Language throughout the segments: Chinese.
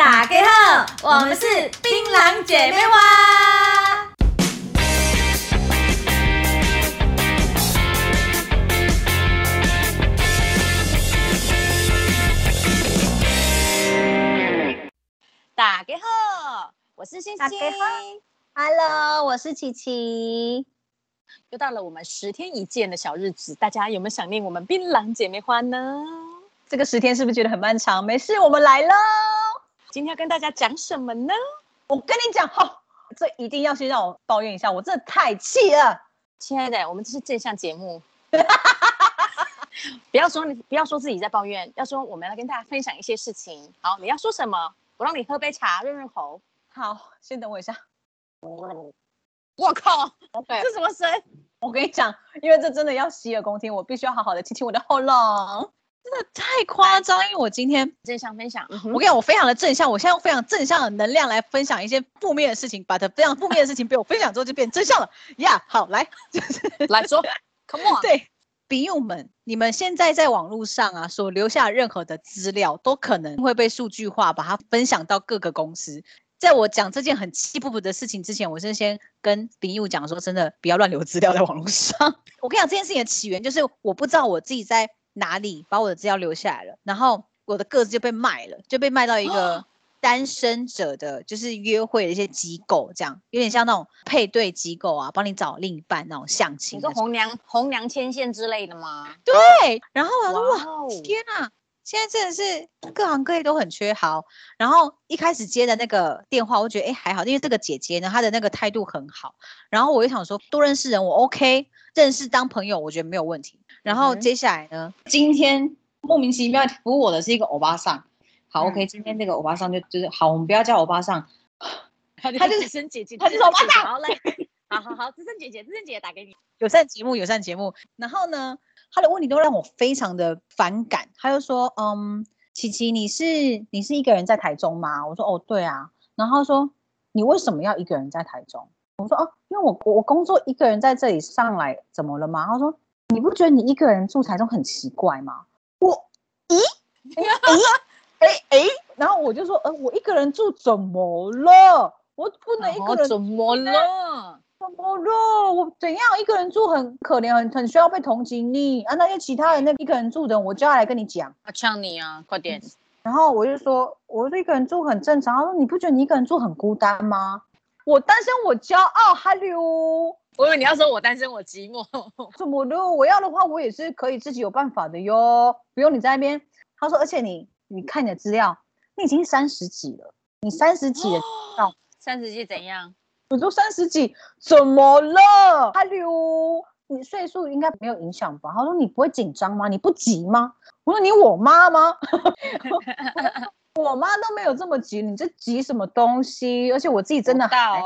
大家好，我们是槟榔姐妹花。打给好，我是星星。Hello，我是琪琪。又到了我们十天一见的小日子，大家有没有想念我们槟榔姐妹花呢？这个十天是不是觉得很漫长？没事，我们来喽。今天要跟大家讲什么呢？我跟你讲哈、哦，这一定要先让我抱怨一下，我真的太气了。亲爱的，我们这是正向节目，不要说你不要说自己在抱怨，要说我们来跟大家分享一些事情。好，你要说什么？我让你喝杯茶润润喉。好，先等我一下。我靠.这什么声？我跟你讲，因为这真的要洗耳恭听，我必须要好好的清清我的喉咙。真的太夸张，因为我今天正向分享，我跟你讲，我非常的正向，我现在用非常正向的能量来分享一些负面的事情，把它非常负面的事情被我分享之后就变正向了呀。yeah, 好，来，就是来说，Come on，对，笔友们，你们现在在网络上啊所留下任何的资料，都可能会被数据化，把它分享到各个公司。在我讲这件很气不不的事情之前，我是先跟笔友讲说，真的不要乱留资料在网络上。我跟你讲，这件事情的起源就是我不知道我自己在。哪里把我的资料留下来了？然后我的个子就被卖了，就被卖到一个单身者的，就是约会的一些机构，这样有点像那种配对机构啊，帮你找另一半那种相亲。你说红娘红娘牵线之类的吗？对。然后我说哇，哇，天啊，现在真的是各行各业都很缺好。然后一开始接的那个电话，我觉得哎还好，因为这个姐姐呢，她的那个态度很好。然后我就想说，多认识人我 OK，认识当朋友我觉得没有问题。然后接下来呢？嗯、今天莫名其妙服务我的是一个欧巴桑。好、嗯、OK，今天这个欧巴桑就就是好，我们不要叫欧巴桑，他就是资深姐姐，他就是欧巴桑。好嘞，好好好，资深姐姐，资深姐姐打给你。友善节目，友善节目。然后呢，他的问题都让我非常的反感。他就说：“嗯，琪琪，你是你是一个人在台中吗？”我说：“哦，对啊。”然后他说：“你为什么要一个人在台中？”我说：“哦，因为我我工作一个人在这里上来，怎么了吗？”他说。你不觉得你一个人住台中很奇怪吗？我，咦，哎哎哎，然后我就说，呃，我一个人住怎么了？我不能一个人，怎么了？怎么了？我怎样一个人住很可怜，很很需要被同情你啊？那些其他人那一个人住的，我就要来跟你讲。我呛你啊，快点！然后我就说，我说一个人住很正常。他说，你不觉得你一个人住很孤单吗？我单身，我骄傲。Hello。我以为你要说我单身我寂寞，怎么的？我要的话，我也是可以自己有办法的哟，不用你在那边。他说，而且你，你看你的资料，你已经三十几了，你三十几了，哦，三十几怎样？我都三十几，怎么了？哈喽，你岁数应该没有影响吧？他说，你不会紧张吗？你不急吗？我说你我妈吗？我妈都没有这么急，你这急什么东西？而且我自己真的还。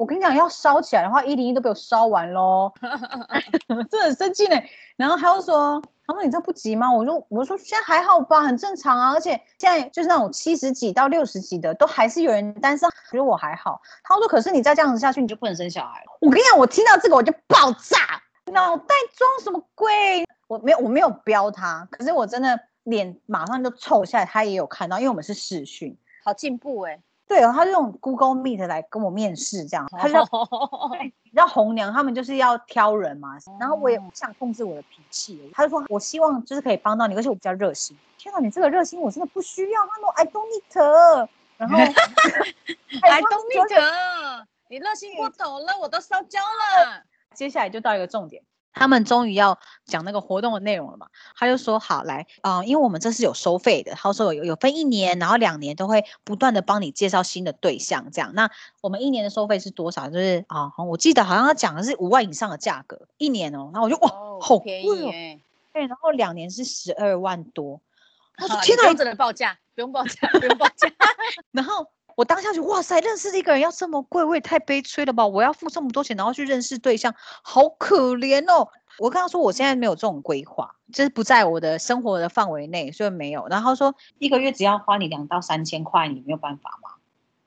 我跟你讲，要烧起来的话，一零一都被我烧完喽 真的很生气呢。然后他又说：“他说你这不急吗？”我说：“我说现在还好吧，很正常啊。而且现在就是那种七十几到六十几的，都还是有人单身，觉得我还好。”他说：“可是你再这样子下去，你就不能生小孩了。”我跟你讲，我听到这个我就爆炸，脑袋装什么鬼？我没有，我没有飙他，可是我真的脸马上就臭下来。他也有看到，因为我们是视讯，好进步哎。对哦，他就用 Google Meet 来跟我面试，这样。他就你知道红娘他们就是要挑人嘛，然后我也不想控制我的脾气，他就说我希望就是可以帮到你，而且我比较热心。天哪，你这个热心我真的不需要。他说 I don't need，然后 I don't need，你热心过头了，我都烧焦了。接下来就到一个重点。他们终于要讲那个活动的内容了嘛？他就说好来，嗯，因为我们这是有收费的，他说有有分一年，然后两年都会不断的帮你介绍新的对象，这样。那我们一年的收费是多少？就是啊，我记得好像他讲的是五万以上的价格，一年哦。然后我就哇，好便宜哎。对，然后两年是十二万多。我说天哪，不用报价，不用报价，不用报价。我当下就哇塞，认识一个人要这么贵，我也太悲催了吧！我要付这么多钱，然后去认识对象，好可怜哦。我跟他说，我现在没有这种规划，就是不在我的生活的范围内，所以没有。然后说一个月只要花你两到三千块，你没有办法吗？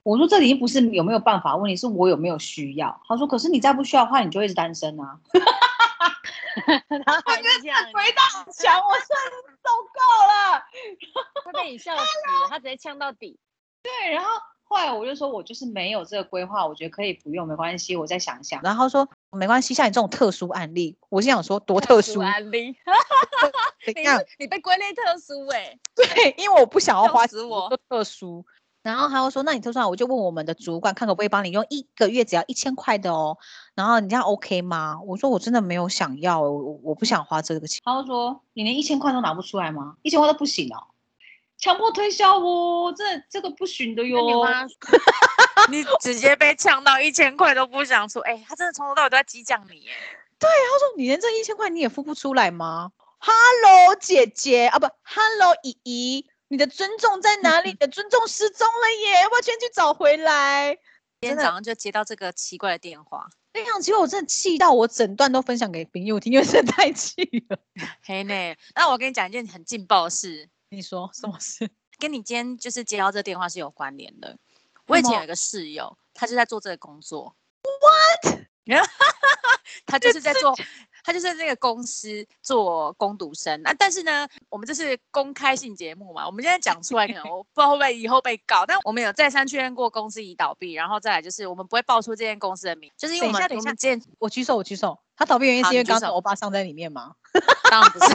我说这里不是有没有办法，问题是我有没有需要。他说，可是你再不需要的话，你就会是单身啊。然后还是这样，回到墙，我算是受够了，他被你笑死，他直接呛到底。对，然后后来我就说，我就是没有这个规划，我觉得可以不用，没关系，我再想想。然后说没关系，像你这种特殊案例，我是想说多特殊，特殊案例，你你被归类特殊哎、欸，对，因为我不想要花死我特殊。然后他又说，那你特殊案，我就问我们的主管，看可不可以帮你用一个月只要一千块的哦。然后你这样 OK 吗？我说我真的没有想要，我我不想花这个钱。他就说你连一千块都拿不出来吗？一千块都不行哦。强迫推销哦，这这个不行的哟。你，你直接被呛到一千块都不想出，哎、欸，他真的从头到尾都在激将你耶。对，他说你连这一千块你也付不出来吗？Hello 姐姐啊，不，Hello 姨姨，你的尊重在哪里？你的尊重失踪了耶，要不要先去找回来？今天早上就接到这个奇怪的电话，非常奇怪，我真的气到我整段都分享给朋友听，因为真的太气了。嘿呢，那我跟你讲一件很劲爆的事。你说什么事？跟你今天就是接到这个电话是有关联的。我以前有一个室友，他就在做这个工作。What？他就是在做，他就是在这个公司做攻读生。那、啊、但是呢，我们这是公开性节目嘛，我们现在讲出来可能我不知道会不会以后被告。但我们有再三确认过公司已倒闭，然后再来就是我们不会报出这间公司的名，就是因为我们等一下，等一下，我举手，我举手。他倒闭原因是因为刚才欧巴桑在里面吗？当然不是。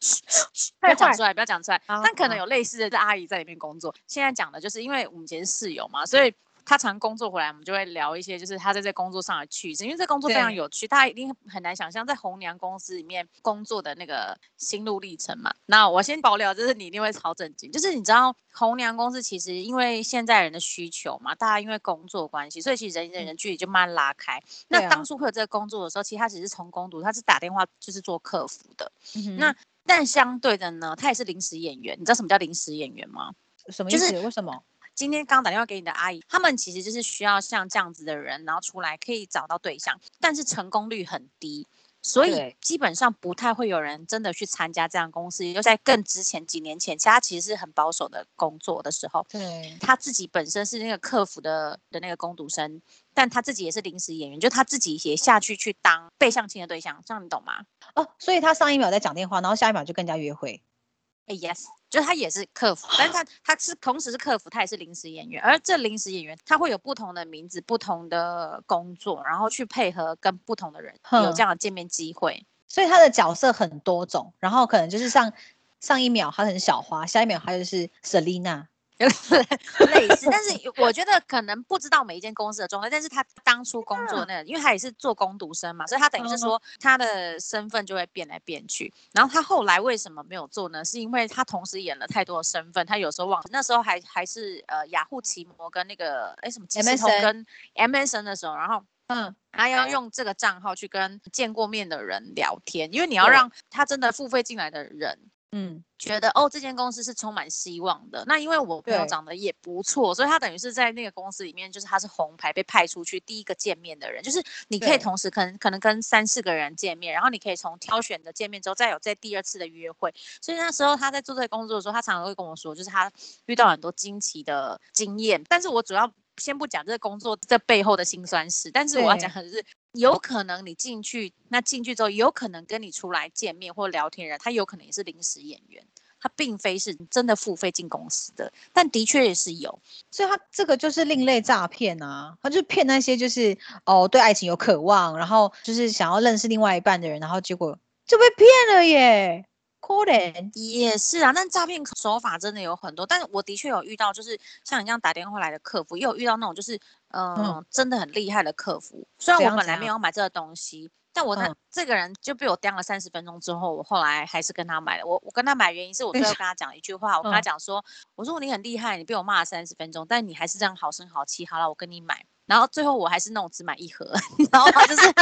不要讲出来，不要讲出来。但可能有类似的这阿姨在里面工作。现在讲的就是，因为我们以前是室友嘛，所以他常工作回来，我们就会聊一些，就是他在这工作上的趣事。因为这工作非常有趣，大家一定很难想象在红娘公司里面工作的那个心路历程嘛。那我先爆料，就是你一定会超震惊，就是你知道红娘公司其实因为现在人的需求嘛，大家因为工作关系，所以其实人与人的距离就慢慢拉开。嗯、那当初会有这个工作的时候，其实他只是从工读，他是打电话就是做客服的。嗯、那但相对的呢，他也是临时演员。你知道什么叫临时演员吗？什么意思？就是、为什么？今天刚打电话给你的阿姨，他们其实就是需要像这样子的人，然后出来可以找到对象，但是成功率很低，所以基本上不太会有人真的去参加这样公司。就在更之前几年前，其实他其实是很保守的工作的时候，对，他自己本身是那个客服的的那个工读生。但他自己也是临时演员，就他自己也下去去当被相亲的对象，这样你懂吗？哦，所以他上一秒在讲电话，然后下一秒就跟人家约会。哎，yes，就是他也是客服，但是他他是同时是客服，他也是临时演员。而这临时演员他会有不同的名字、不同的工作，然后去配合跟不同的人有这样的见面机会。所以他的角色很多种，然后可能就是上上一秒他很小花，下一秒他就是 Selina。类似，但是 我觉得可能不知道每一间公司的状态。但是他当初工作那个，因为他也是做工读生嘛，所以他等于是说他的身份就会变来变去。然后他后来为什么没有做呢？是因为他同时演了太多的身份，他有时候忘。那时候还还是呃雅虎奇摩跟那个哎什么 MSN 跟 MSN 的时候，然后嗯，他要用这个账号去跟见过面的人聊天，因为你要让他真的付费进来的人。嗯，觉得哦，这间公司是充满希望的。那因为我朋友长得也不错，所以他等于是在那个公司里面，就是他是红牌被派出去第一个见面的人。就是你可以同时可能可能跟三四个人见面，然后你可以从挑选的见面之后再有在第二次的约会。所以那时候他在做这个工作的时候，他常常会跟我说，就是他遇到很多惊奇的经验。但是我主要先不讲这个工作这背后的辛酸事，但是我要讲的是。有可能你进去，那进去之后，有可能跟你出来见面或聊天人，他有可能也是临时演员，他并非是真的付费进公司的，但的确也是有，所以他这个就是另类诈骗啊，他就骗那些就是哦对爱情有渴望，然后就是想要认识另外一半的人，然后结果就被骗了耶。可能也是啊，但诈骗手法真的有很多，但是我的确有遇到，就是像你这样打电话来的客服，也有遇到那种就是，呃、嗯，真的很厉害的客服。虽然我本来没有买这个东西，但我他、嗯、这个人就被我刁了三十分钟之后，我后来还是跟他买了。我我跟他买原因是我最后跟他讲一句话，我跟他讲说，嗯、我说你很厉害，你被我骂了三十分钟，但你还是这样好声好气，好了，我跟你买。然后最后我还是那种只买一盒，然后就是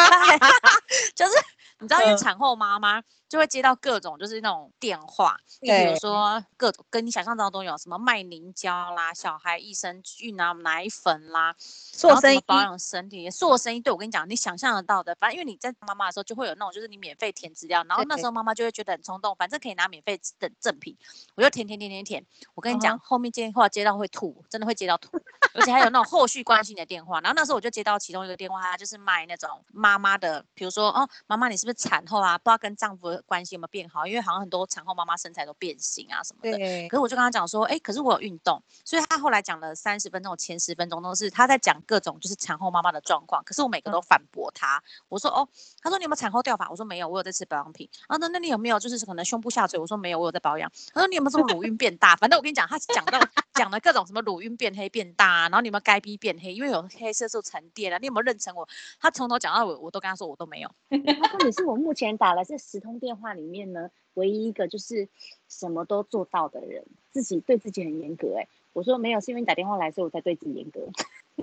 就是你知道，因为产后妈妈。就会接到各种就是那种电话，比如说各种跟你想象当中都有，什么卖凝胶啦、小孩益生菌啊、奶粉啦，做生意保养身体，做生意。对，我跟你讲，你想象得到的，反正因为你在妈妈的时候就会有那种，就是你免费填资料，然后那时候妈妈就会觉得很冲动，反正可以拿免费的赠品，我就填填填填填。我跟你讲，后面电话接到会吐，真的会接到吐，而且还有那种后续关心的电话。然后那时候我就接到其中一个电话，他就是卖那种妈妈的，比如说哦，妈妈你是不是产后啊，不知道跟丈夫的关系有没有变好，因为好像很多产后妈妈身材都变形啊什么的。对。可是我就跟他讲说，哎、欸，可是我有运动，所以他后来讲了三十分钟，前十分钟都是他在讲各种就是产后妈妈的状况。可是我每个都反驳他，我说哦，他说你有没有产后掉发？我说没有，我有在吃保养品。啊，那那你有没有就是可能胸部下垂？我说没有，我有在保养。他说你有没有这么乳晕变大？反正我跟你讲，他讲到讲了各种什么乳晕变黑变大、啊，然后你有没有该逼变黑？因为有黑色素沉淀了。你有没有认成？我他从头讲到尾，我都跟他说我都没有。是我目前打了这十通电话里面呢，唯一一个就是什么都做到的人，自己对自己很严格、欸。哎，我说没有，是因为你打电话来，所以我才对自己严格。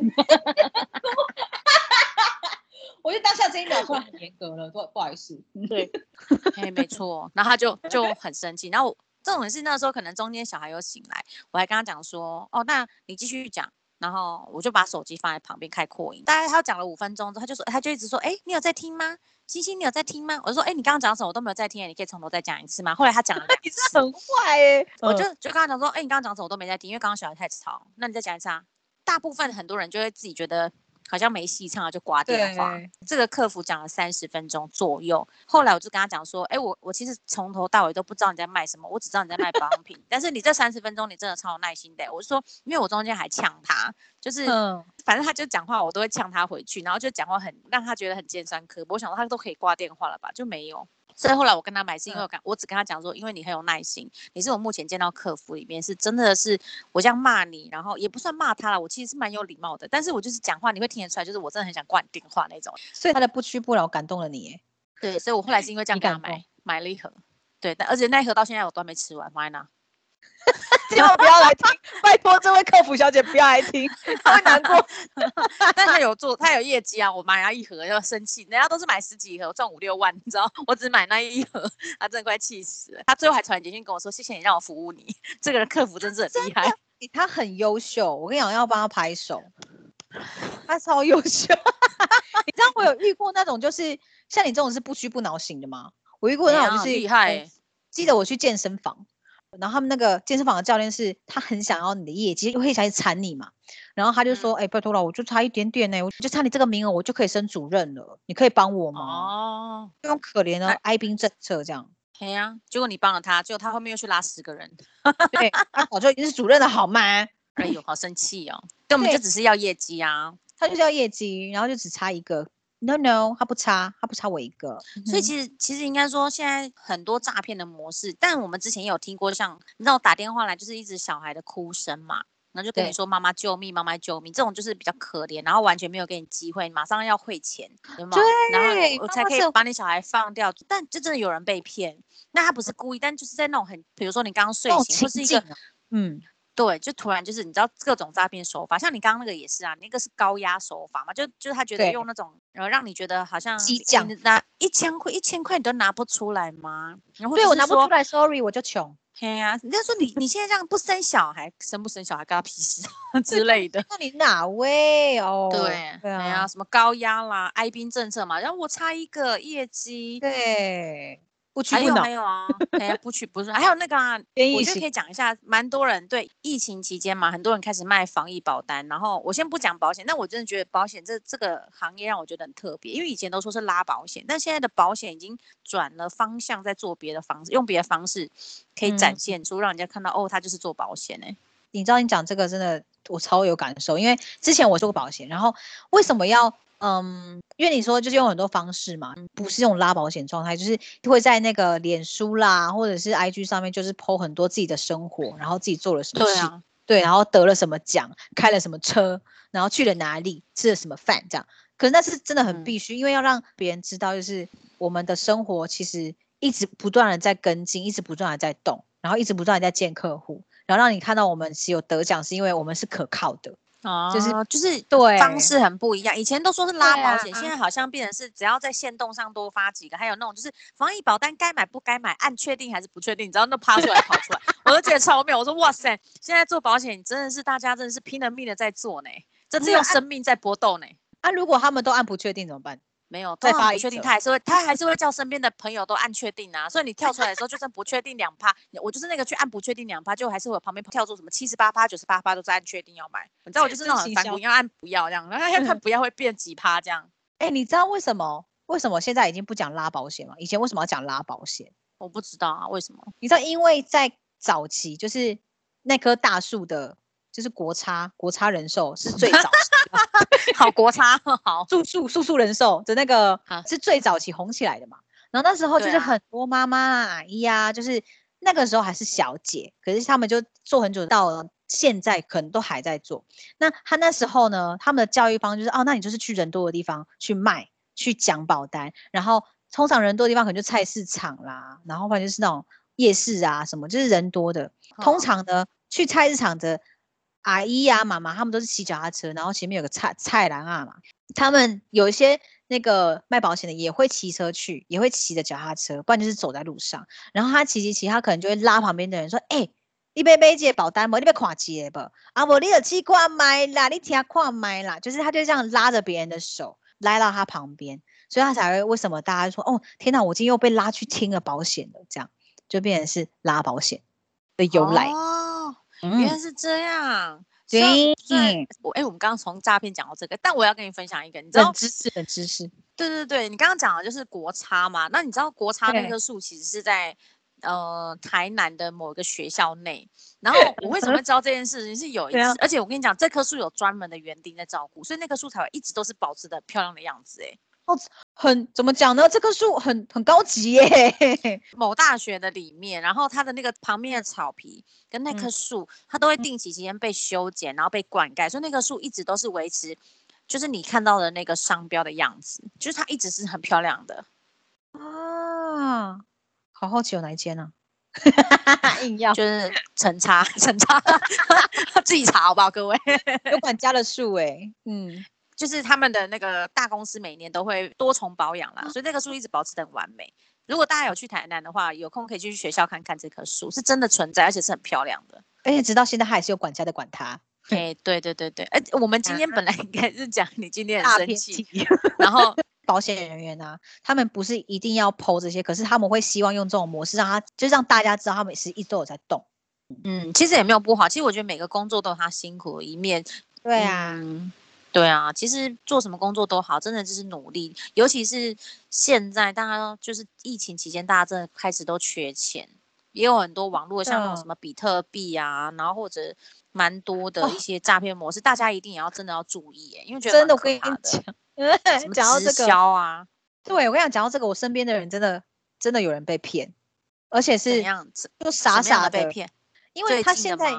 我就当下这一秒突然很严格了，不不好意思。对，哎，没错。然后他就就很生气。然后这种是那时候可能中间小孩有醒来，我还跟他讲说，哦，那你继续讲。然后我就把手机放在旁边开扩音。大概他讲了五分钟之后，他就说，他就一直说，哎，你有在听吗？星星，你有在听吗？我就说，哎，你刚刚讲什么？我都没有在听，你可以从头再讲一次吗？后来他讲了 你是很坏哎。我就就跟他讲说，哎，你刚刚讲什么？我都没在听，因为刚刚小孩太吵。那你再讲一次啊。大部分很多人就会自己觉得。好像没戏唱了，就挂电话。这个客服讲了三十分钟左右，后来我就跟他讲说：“哎，我我其实从头到尾都不知道你在卖什么，我只知道你在卖保养品。但是你这三十分钟你真的超有耐心的。”我就说，因为我中间还呛他，就是、嗯、反正他就讲话，我都会呛他回去，然后就讲话很让他觉得很尖酸刻薄。我想说他都可以挂电话了吧，就没有。所以后来我跟他买是因为我跟，我只跟他讲说，因为你很有耐心，你是我目前见到客服里面是真的是我这样骂你，然后也不算骂他了，我其实是蛮有礼貌的，但是我就是讲话你会听得出来，就是我真的很想挂你电话那种。所以他的不屈不挠感动了你耶。对，所以我后来是因为这样给他买买了一盒，对，但而且那一盒到现在我都还没吃完，放在那。千万不要来听，拜托这位客服小姐不要来听，她会难过。但她有做，她有业绩啊！我买了一盒要生气，人家都是买十几盒赚五六万，你知道？我只买那一盒，她真的快气死了。她最后还传简讯跟我说：“谢谢你让我服务你。”这个人客服真是很厉害，他很优秀。我跟你讲，要帮他拍手，他超优秀。你知道我有遇过那种，就是像你这种是不屈不挠型的吗？我遇过那种就是厉害、欸。记得我去健身房。然后他们那个健身房的教练是，他很想要你的业绩，会想去缠你嘛。然后他就说：“哎、嗯欸，拜托了，我就差一点点呢，我就差你这个名额，我就可以升主任了，你可以帮我吗？”哦，这种可怜的哀兵政策这样。对呀、啊，结果你帮了他，结果他后面又去拉十个人。对，他早就已经是主任了，好吗？哎呦，好生气哦！根本就只是要业绩啊，他就是要业绩，然后就只差一个。No no，他不差，他不差我一个。所以其实其实应该说，现在很多诈骗的模式，但我们之前也有听过像，像你知道打电话来就是一直小孩的哭声嘛，然后就跟你说妈妈救命，妈妈救命，这种就是比较可怜，然后完全没有给你机会，马上要汇钱，对吗？对，然后我才可以把你小孩放掉。但就真的有人被骗，那他不是故意，但就是在那种很，比如说你刚刚睡醒，或是一个嗯。对，就突然就是你知道各种诈骗手法，像你刚刚那个也是啊，那个是高压手法嘛，就就是他觉得用那种，然后让你觉得好像激将拿一千块一千块你都拿不出来吗？然后对我拿不出来，sorry，我就穷。嘿呀、啊，人家说你你现在这样不生小孩，生不生小孩跟他屁事之类的。那你哪位哦？对对啊，什么高压啦，哀兵政策嘛，然后我差一个业绩。对。不屈不挠，还有啊，哎呀，不屈不挠，还有那个啊，我就可以讲一下，蛮多人对疫情期间嘛，很多人开始卖防疫保单，然后我先不讲保险，但我真的觉得保险这这个行业让我觉得很特别，因为以前都说是拉保险，但现在的保险已经转了方向，在做别的方式，用别的方式可以展现出，让人家看到、嗯、哦，他就是做保险哎、欸。你知道你讲这个真的我超有感受，因为之前我做过保险，然后为什么要？嗯，因为你说就是用很多方式嘛，不是用拉保险状态，就是会在那个脸书啦，或者是 IG 上面，就是 po 很多自己的生活，然后自己做了什么事，对啊，对，然后得了什么奖，开了什么车，然后去了哪里，吃了什么饭，这样。可是那是真的很必须，嗯，因为要让别人知道，就是我们的生活其实一直不断的在跟进，一直不断的在动，然后一直不断的在见客户，然后让你看到我们是有得奖，是因为我们是可靠的。哦，就是就是对方式很不一样，以前都说是拉保险，现在好像变成是只要在限动上多发几个，还有那种就是防疫保单该买不该买，按确定还是不确定，你知道那趴出来跑出来，我都觉得超妙。我说哇塞，现在做保险真的是大家真的是拼了命的在做呢，真是用生命在搏斗呢。啊，如果他们都按不确定怎么办？没有，再发不确定，他还是会，他还是会叫身边的朋友都按确定啊。所以你跳出来的时候，就算不确定两趴，我就是那个去按不确定两趴，就还是会有旁边跳出什么七十八趴、九十八趴都在按确定要买。你知道我就是那种反骨，要按不要这样，然 后要看不要会变几趴这样。哎、欸，你知道为什么为什么现在已经不讲拉保险了？以前为什么要讲拉保险？我不知道啊，为什么？你知道，因为在早期，就是那棵大树的，就是国差国差人寿是最早期，好国差 好树树树树人寿的那个是最早期红起来的嘛。然后那时候就是很多妈妈啊、阿姨啊，就是那个时候还是小姐，可是他们就做很久，到了现在可能都还在做。那他那时候呢，他们的教育方就是哦，那你就是去人多的地方去卖，去讲保单，然后。通常人多的地方可能就菜市场啦，然后或者就是那种夜市啊什么，就是人多的。通常呢，去菜市场的阿姨啊、妈妈，他们都是骑脚踏车，然后前面有个菜菜篮啊嘛。他们有一些那个卖保险的也会骑车去，也会骑着脚踏车，不然就是走在路上。然后他骑骑骑，他可能就会拉旁边的人说：“哎、欸，你别买这个保单不？你别跨街不？啊不，你有去看买啦，你听看买啦。”就是他就这样拉着别人的手，来到他旁边。所以他才会为什么大家说哦天哪，我今天又被拉去听了保险了，这样就变成是拉保险的由来，原来是这样。对，我哎，我们刚刚从诈骗讲到这个，但我要跟你分享一个，你知道知识的知识。对对对，你刚刚讲的就是国差嘛，那你知道国差那棵树其实是在呃台南的某一个学校内，然后我为什么会知道这件事情？是有一次，而且我跟你讲，这棵树有专门的园丁在照顾，所以那棵树才会一直都是保持的漂亮的样子，哎。哦，很怎么讲呢？这棵树很很高级耶，某大学的里面，然后它的那个旁边的草皮跟那棵树，嗯、它都会定期期间被修剪，然后被灌溉，所以那棵树一直都是维持，就是你看到的那个商标的样子，就是它一直是很漂亮的啊。好好奇有哪一间呢？硬要就是陈差 陈差，自己查好不好，各位有管家的树哎，嗯。就是他们的那个大公司每年都会多重保养啦，所以这棵树一直保持得很完美。如果大家有去台南的话，有空可以去学校看看这棵树，是真的存在，而且是很漂亮的。而且直到现在还是有管家在管它。哎，对对对对，哎，我们今天本来应该是讲你今天很生气，然后 保险人员呢、啊，他们不是一定要 po 这些，可是他们会希望用这种模式，让他就让大家知道他们是一直都有在动。嗯，其实也没有不好，其实我觉得每个工作都有他辛苦的一面。对啊。嗯对啊，其实做什么工作都好，真的就是努力。尤其是现在，大家就是疫情期间，大家真的开始都缺钱，也有很多网络像那种什么比特币啊，然后或者蛮多的一些诈骗模式，哦、大家一定也要真的要注意耶，因为觉得真的我跟你讲，讲到这个啊，对我跟你讲，讲到这个，我身边的人真的真的有人被骗，而且是就傻傻的被骗，因为他现在。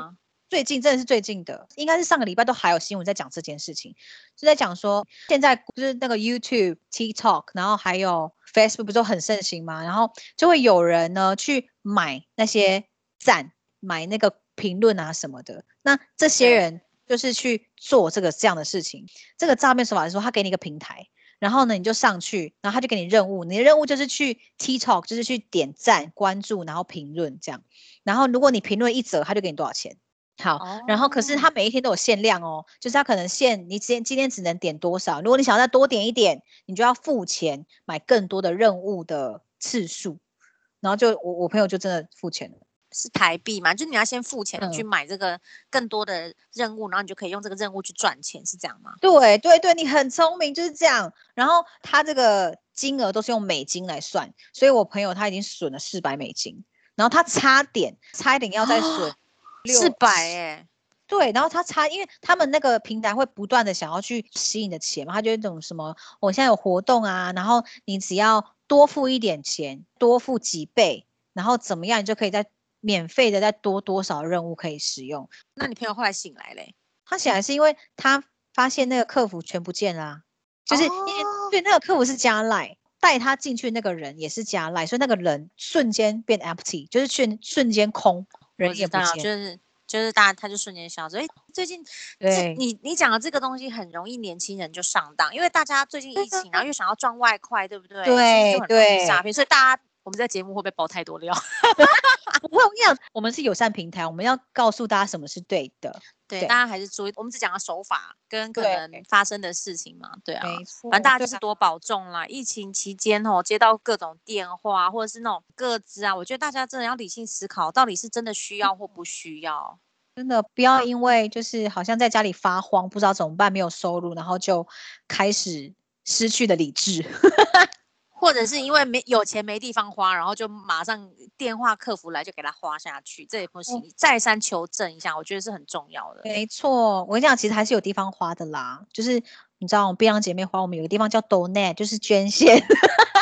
最近真的是最近的，应该是上个礼拜都还有新闻在讲这件事情，就在讲说现在就是那个 YouTube、TikTok，然后还有 Facebook 不是都很盛行吗？然后就会有人呢去买那些赞，买那个评论啊什么的。那这些人就是去做这个这样的事情。这个诈骗手法是说，他给你一个平台，然后呢你就上去，然后他就给你任务，你的任务就是去 TikTok，就是去点赞、关注，然后评论这样。然后如果你评论一则，他就给你多少钱。好，然后可是他每一天都有限量哦，就是他可能限你今天今天只能点多少，如果你想要再多点一点，你就要付钱买更多的任务的次数，然后就我我朋友就真的付钱了，是台币嘛？就你要先付钱去买这个更多的任务，嗯、然后你就可以用这个任务去赚钱，是这样吗？对对对，你很聪明，就是这样。然后他这个金额都是用美金来算，所以我朋友他已经损了四百美金，然后他差点差一点要再损。哦四百哎，对，然后他差，因为他们那个平台会不断的想要去吸引的钱嘛，他就那种什么，我现在有活动啊，然后你只要多付一点钱，多付几倍，然后怎么样，你就可以再免费的再多多少任务可以使用。那你朋友后来醒来嘞？他醒来是因为他发现那个客服全不见了，啊，就是因为，哦，对，那个客服是加赖，带他进去那个人也是加赖，所以那个人瞬间变 empty，就是瞬瞬间空。人也不见，就是就是大家他就瞬间消失。哎，最近对你你讲的这个东西很容易年轻人就上当，因为大家最近疫情，然后又想要赚外快，对不对？对对，诈骗，所以大家。我们在节目会不会爆太多料？不会，我跟你讲，我们是友善平台，我们要告诉大家什么是对的。对，大家还是注意，我们只讲了手法跟可能发生的事情嘛。对啊，没错。反正大家就是多保重啦。疫情期间哦，接到各种电话或者是那种个资啊，我觉得大家真的要理性思考，到底是真的需要或不需要。真的不要因为就是好像在家里发慌，不知道怎么办，没有收入，然后就开始失去了理智。或者是因为没有钱没地方花，然后就马上电话客服来就给他花下去，这也不行。再三求证一下，我觉得是很重要的。没错，我跟你讲，其实还是有地方花的啦。就是你知道，我们槟榔姐妹花，我们有个地方叫 Donate，就是捐献。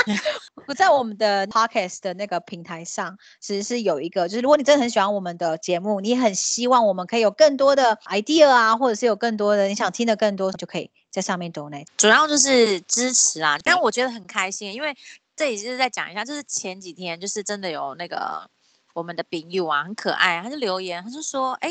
我在我们的 Podcast 的那个平台上，其实是有一个，就是如果你真的很喜欢我们的节目，你很希望我们可以有更多的 idea 啊，或者是有更多的你想听的更多，就可以。在上面 donate，主要就是支持啊，但我觉得很开心，因为这里就是在讲一下，就是前几天就是真的有那个我们的朋友啊，很可爱，他就留言，他就说，哎，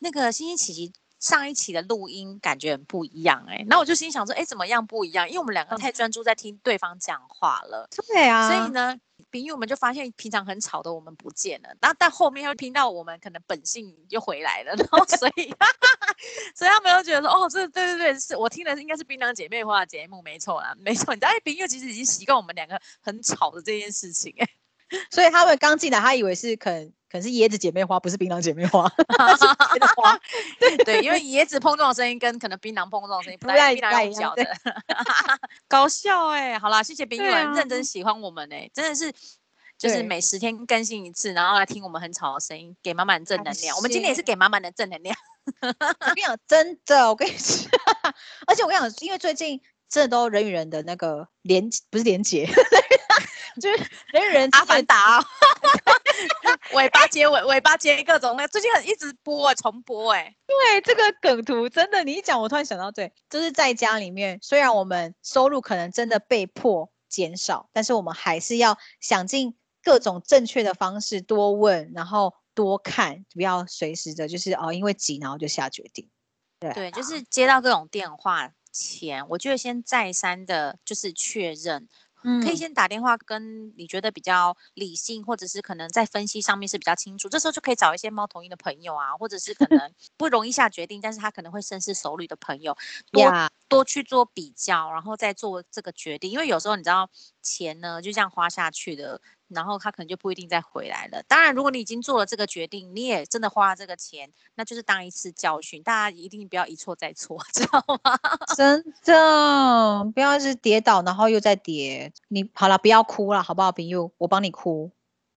那个星星琪琪上一期的录音感觉很不一样，哎，那我就心想说，哎，怎么样不一样？因为我们两个太专注在听对方讲话了，对啊，所以呢。因为我们就发现平常很吵的我们不见了，但但后面又听到我们可能本性又回来了，然后所以 所以他们又觉得说，哦，这对对对，是我听的应该是槟榔姐妹花的节目，没错啦，没错。你知道，槟友其实已经习惯我们两个很吵的这件事情，哎，所以他们刚进来，他以为是可能。可能是椰子姐妹花，不是槟榔姐妹花。对对，因为椰子碰撞的声音跟可能槟榔碰撞的声音不太一样的，搞笑哎、欸！好啦，谢谢槟友认真喜欢我们哎、欸，真的是就是每十天更新一次，然后来听我们很吵的声音，给满满正能量。我们今天也是给满满的正能量。我跟你讲，真的，我跟你说，而且我跟你讲，因为最近真的都人与人的那个连不是连结。就是人与人阿凡达，尾巴接尾，尾巴接各种，那最近很一直播哎，重播哎。对，这个梗图真的，你一讲，我突然想到，对，就是在家里面，虽然我们收入可能真的被迫减少，但是我们还是要想尽各种正确的方式，多问，然后多看，不要随时的，就是哦，因为急，然后就下决定。对，对，就是接到各种电话前，我觉得先再三的，就是确认。可以先打电话跟你觉得比较理性，或者是可能在分析上面是比较清楚，这时候就可以找一些猫头鹰的朋友啊，或者是可能 不容易下决定，但是他可能会深思熟虑的朋友，多 Yeah. 多去做比较，然后再做这个决定，因为有时候你知道钱呢就这样花下去的。然后他可能就不一定再回来了。当然，如果你已经做了这个决定，你也真的花了这个钱，那就是当一次教训。大家一定不要一错再错，知道吗？真的，不要是跌倒然后又再跌。你好了，不要哭了，好不好，朋友？我帮你哭。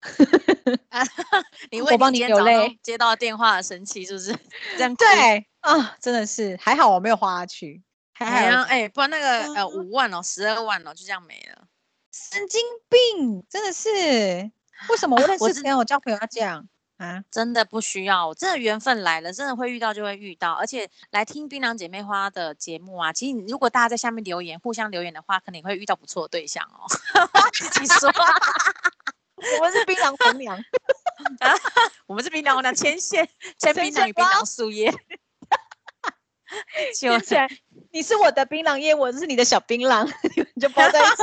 你为我帮你流泪。接到电话生气是不是？这样对啊，真的是还好我没有花下去。还好哎，哎，不然那个呃五万哦，十二万哦，就这样没了。神经病，真的是！为什么我认识朋友，我交朋友要这样啊？真的不需要，真的缘分来了，真的会遇到就会遇到。而且来听槟榔姐妹花的节目啊，其实你如果大家在下面留言，互相留言的话，可能会遇到不错的对象哦。自己说，我们是槟榔红娘，我们是槟榔红娘牵线，牵槟榔与槟榔树叶。就起来，你是我的槟榔叶，我是你的小槟榔，你就包在一起。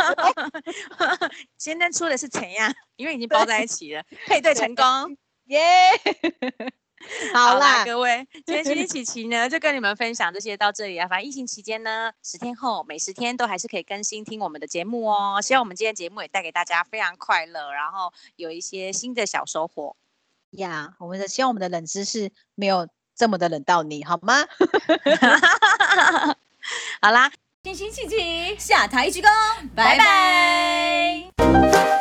今天出的是怎样？因为已经包在一起了，配对成功，耶！好啦，各位，今天星星琪琪呢，就跟你们分享这些到这里啊。反正疫情期间呢，十天后每十天都还是可以更新听我们的节目哦。希望我们今天节目也带给大家非常快乐，然后有一些新的小收获呀。Yeah, 我们的希望我们的冷知识没有。这么的冷到你好吗？好啦，天心琪琪下台鞠躬，拜拜。